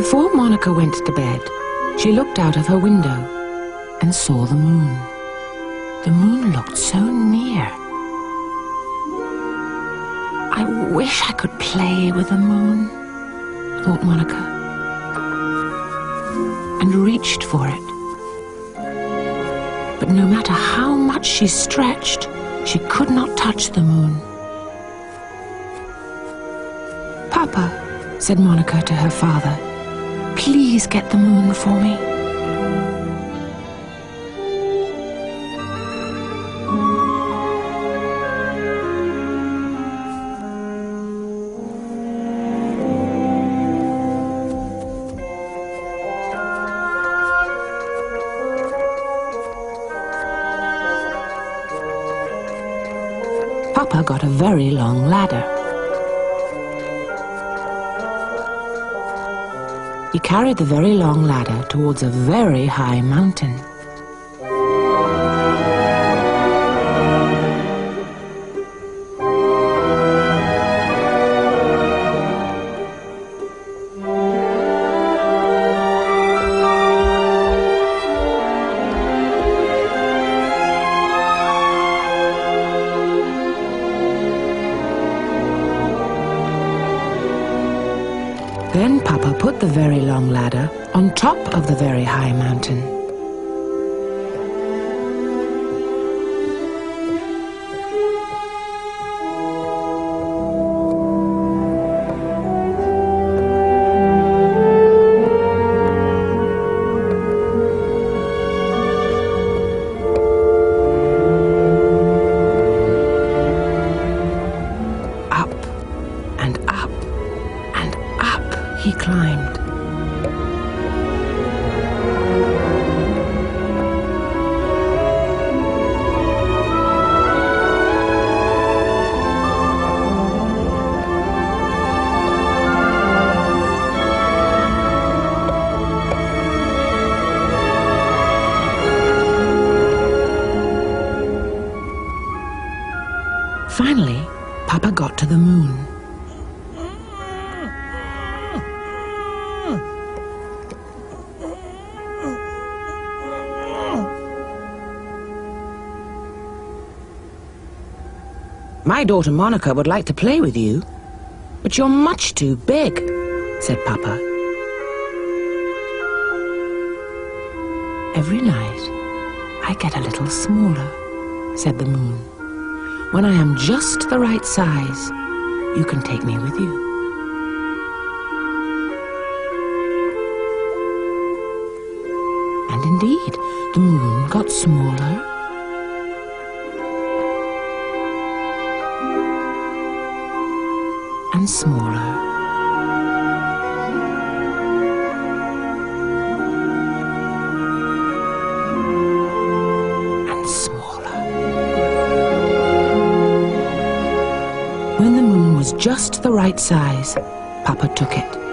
Before Monica went to bed, she looked out of her window and saw the moon. The moon looked so near. I wish I could play with the moon, thought Monica, and reached for it. But no matter how much she stretched, she could not touch the moon. Papa, said Monica to her father, please get the moon for me. Papa got a very long ladder. He carried the very long ladder towards a very high mountain. Then Papa put the very long ladder on top of the very high mountain. Finally, Papa got to the moon. My daughter Monica would like to play with you, but you're much too big, said Papa. Every night, I get a little smaller, said the moon. When I am just the right size, you can take me with you. And indeed, the moon got smaller and smaller. The moon was just the right size, Papa took it.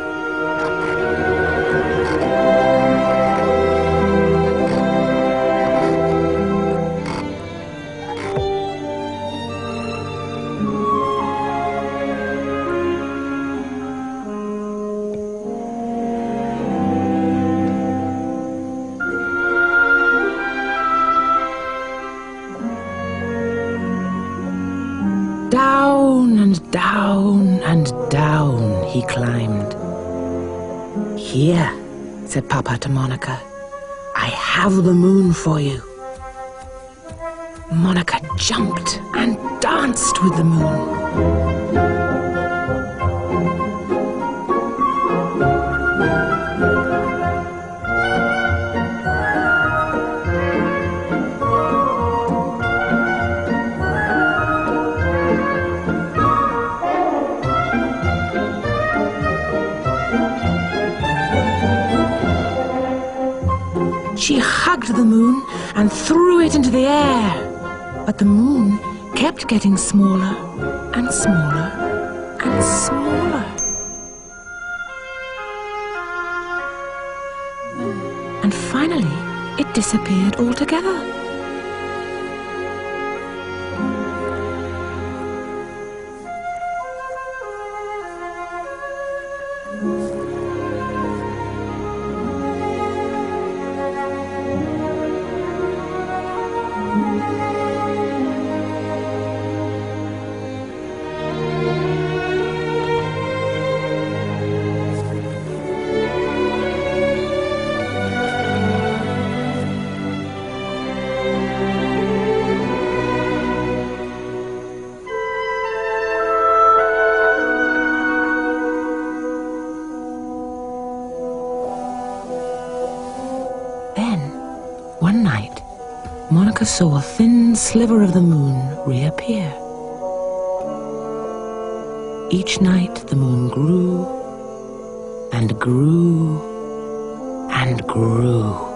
Down and down and down he climbed. Here, said Papa to Monica, I have the moon for you. Monica jumped and danced with the moon. She hugged the moon and threw it into the air. But the moon kept getting smaller and smaller and smaller. And finally, it disappeared altogether. Saw a thin sliver of the moon reappear. Each night the moon grew and grew and grew.